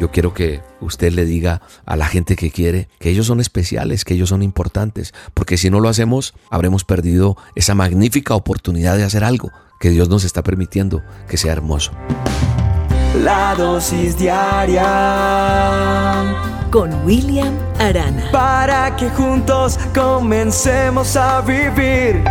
Yo quiero que usted le diga a la gente que quiere que ellos son especiales, que ellos son importantes, porque si no lo hacemos, habremos perdido esa magnífica oportunidad de hacer algo que Dios nos está permitiendo que sea hermoso. La dosis diaria con William Arana. Para que juntos comencemos a vivir.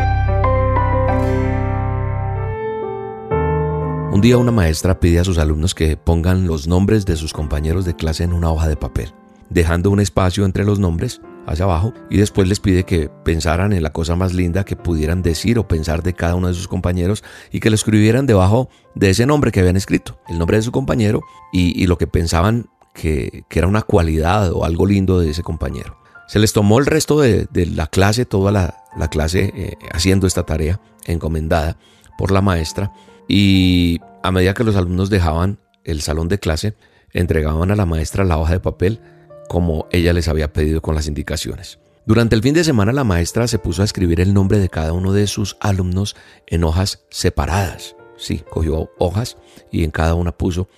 Un día una maestra pide a sus alumnos que pongan los nombres de sus compañeros de clase en una hoja de papel, dejando un espacio entre los nombres hacia abajo y después les pide que pensaran en la cosa más linda que pudieran decir o pensar de cada uno de sus compañeros y que lo escribieran debajo de ese nombre que habían escrito, el nombre de su compañero y, lo que pensaban que, era una cualidad o algo lindo de ese compañero. Se les tomó el resto de, la clase, toda la, clase eh, haciendo esta tarea encomendada por la maestra y a medida que los alumnos dejaban el salón de clase, entregaban a la maestra la hoja de papel como ella les había pedido con las indicaciones. Durante el fin de semana la maestra se puso a escribir el nombre de cada uno de sus alumnos en hojas separadas. Sí, cogió hojas y en cada una puso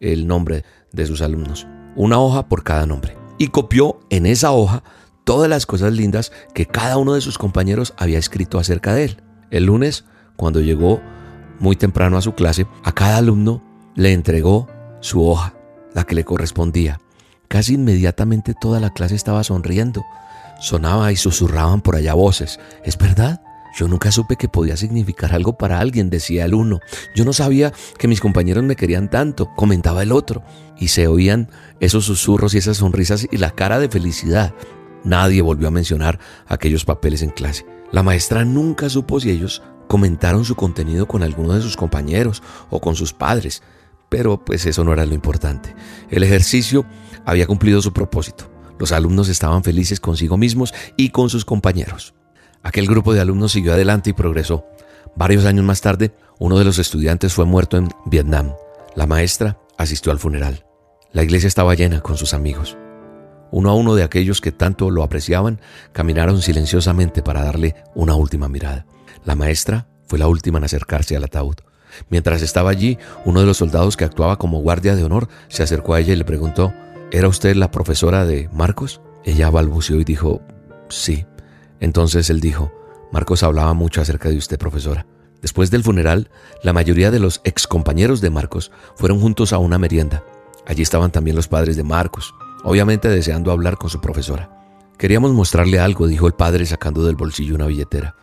el nombre de sus alumnos. Una hoja por cada nombre. Y copió en esa hoja todas las cosas lindas que cada uno de sus compañeros había escrito acerca de él. El lunes, cuando llegó muy temprano a su clase, a cada alumno le entregó su hoja, la que le correspondía. Casi inmediatamente toda la clase estaba sonriendo. Sonaba y susurraban por allá voces. ¿Es verdad? Yo nunca supe que podía significar algo para alguien, decía el uno. Yo no sabía que mis compañeros me querían tanto, comentaba el otro. Y se oían esos susurros y esas sonrisas y la cara de felicidad. Nadie volvió a mencionar aquellos papeles en clase. La maestra nunca supo si ellos comentaron su contenido con alguno de sus compañeros o con sus padres, pero pues eso no era lo importante. El ejercicio había cumplido su propósito. Los alumnos estaban felices consigo mismos y con sus compañeros. Aquel grupo de alumnos siguió adelante y progresó. Varios años más tarde, uno de los estudiantes fue muerto en Vietnam. La maestra asistió al funeral. La iglesia estaba llena con sus amigos. Uno a uno de aquellos que tanto lo apreciaban caminaron silenciosamente para darle una última mirada. La maestra fue la última en acercarse al ataúd. Mientras estaba allí, uno de los soldados que actuaba como guardia de honor se acercó a ella y le preguntó, ¿Era usted la profesora de Marcos? Ella balbuceó y dijo, sí. Entonces él dijo, Marcos hablaba mucho acerca de usted, profesora. Después del funeral, la mayoría de los excompañeros de Marcos fueron juntos a una merienda. Allí estaban también los padres de Marcos, obviamente deseando hablar con su profesora. Queríamos mostrarle algo, dijo el padre sacando del bolsillo una billetera.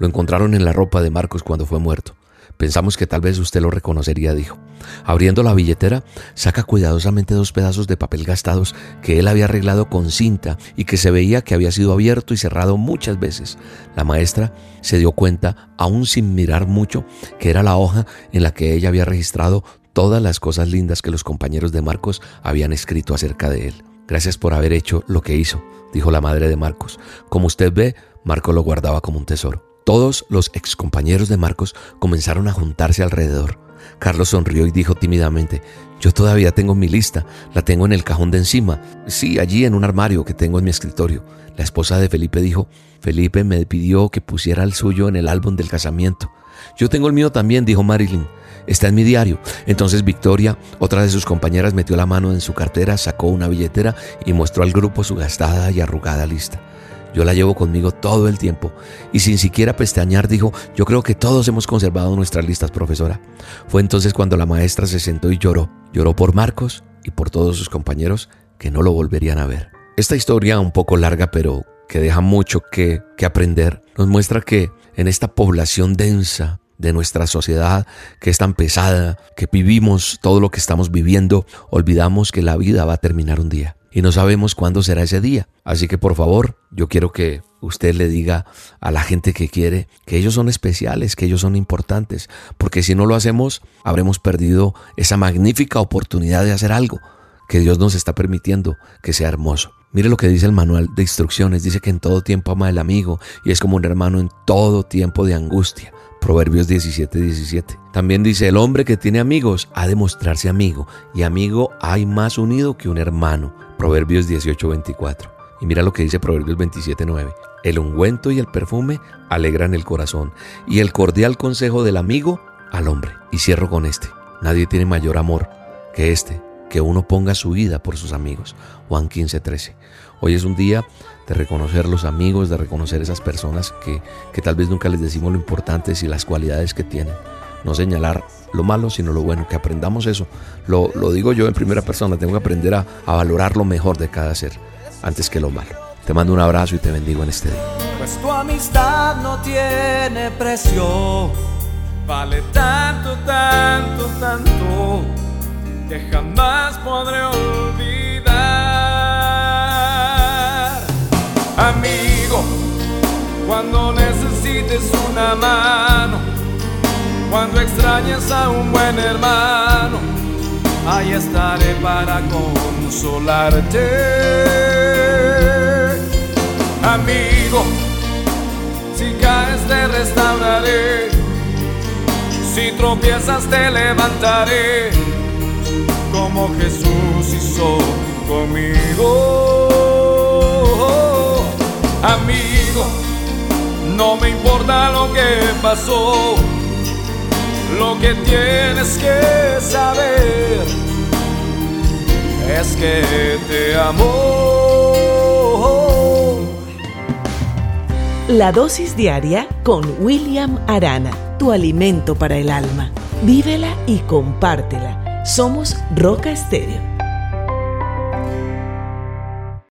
Lo encontraron en la ropa de Marcos cuando fue muerto. Pensamos que tal vez usted lo reconocería, dijo. Abriendo la billetera, saca cuidadosamente dos pedazos de papel gastados que él había arreglado con cinta y que se veía que había sido abierto y cerrado muchas veces. La maestra se dio cuenta, aún sin mirar mucho, que era la hoja en la que ella había registrado todas las cosas lindas que los compañeros de Marcos habían escrito acerca de él. Gracias por haber hecho lo que hizo, dijo la madre de Marcos. Como usted ve, Marcos lo guardaba como un tesoro. Todos los excompañeros de Marcos comenzaron a juntarse alrededor. Carlos sonrió y dijo tímidamente, yo todavía tengo mi lista, la tengo en el cajón de encima, sí, allí en un armario que tengo en mi escritorio. La esposa de Felipe dijo, Felipe me pidió que pusiera el suyo en el álbum del casamiento. Yo tengo el mío también, dijo Marilyn. Está en mi diario. Entonces Victoria, otra de sus compañeras, metió la mano en su cartera, sacó una billetera y mostró al grupo su gastada y arrugada lista. Yo la llevo conmigo todo el tiempo. Y sin siquiera pestañear dijo, yo creo que todos hemos conservado nuestras listas, profesora. Fue entonces cuando la maestra se sentó y lloró. Lloró por Marcos y por todos sus compañeros que no lo volverían a ver. Esta historia un poco larga, pero que deja mucho que, que aprender, nos muestra que en esta población densa de nuestra sociedad que es tan pesada, que vivimos todo lo que estamos viviendo, olvidamos que la vida va a terminar un día y no sabemos cuándo será ese día. Así que por favor, yo quiero que usted le diga a la gente que quiere que ellos son especiales, que ellos son importantes, porque si no lo hacemos, habremos perdido esa magnífica oportunidad de hacer algo que Dios nos está permitiendo que sea hermoso. Mire lo que dice el manual de instrucciones, dice que en todo tiempo ama al amigo y es como un hermano en todo tiempo de angustia. Proverbios 17, 17. También dice, el hombre que tiene amigos ha de mostrarse amigo, y amigo hay más unido que un hermano. Proverbios 18, 24. Y mira lo que dice Proverbios 27, 9. El ungüento y el perfume alegran el corazón, y el cordial consejo del amigo al hombre. Y cierro con este. Nadie tiene mayor amor que este, que uno ponga su vida por sus amigos. Juan 15, 13. Hoy es un día de reconocer los amigos, de reconocer esas personas que, que tal vez nunca les decimos lo importante y las cualidades que tienen. No señalar lo malo, sino lo bueno, que aprendamos eso. Lo, lo digo yo en primera persona, tengo que aprender a, a valorar lo mejor de cada ser antes que lo malo. Te mando un abrazo y te bendigo en este día. Pues tu amistad no tiene precio. Vale tanto, tanto, tanto que jamás podré olvidar. Cuando necesites una mano, cuando extrañes a un buen hermano, ahí estaré para consolarte. Amigo, si caes te restauraré, si tropiezas te levantaré, como Jesús hizo conmigo. Amigo, no me importa lo que pasó, lo que tienes que saber es que te amo. La dosis diaria con William Arana, tu alimento para el alma. Vívela y compártela. Somos Roca Estéreo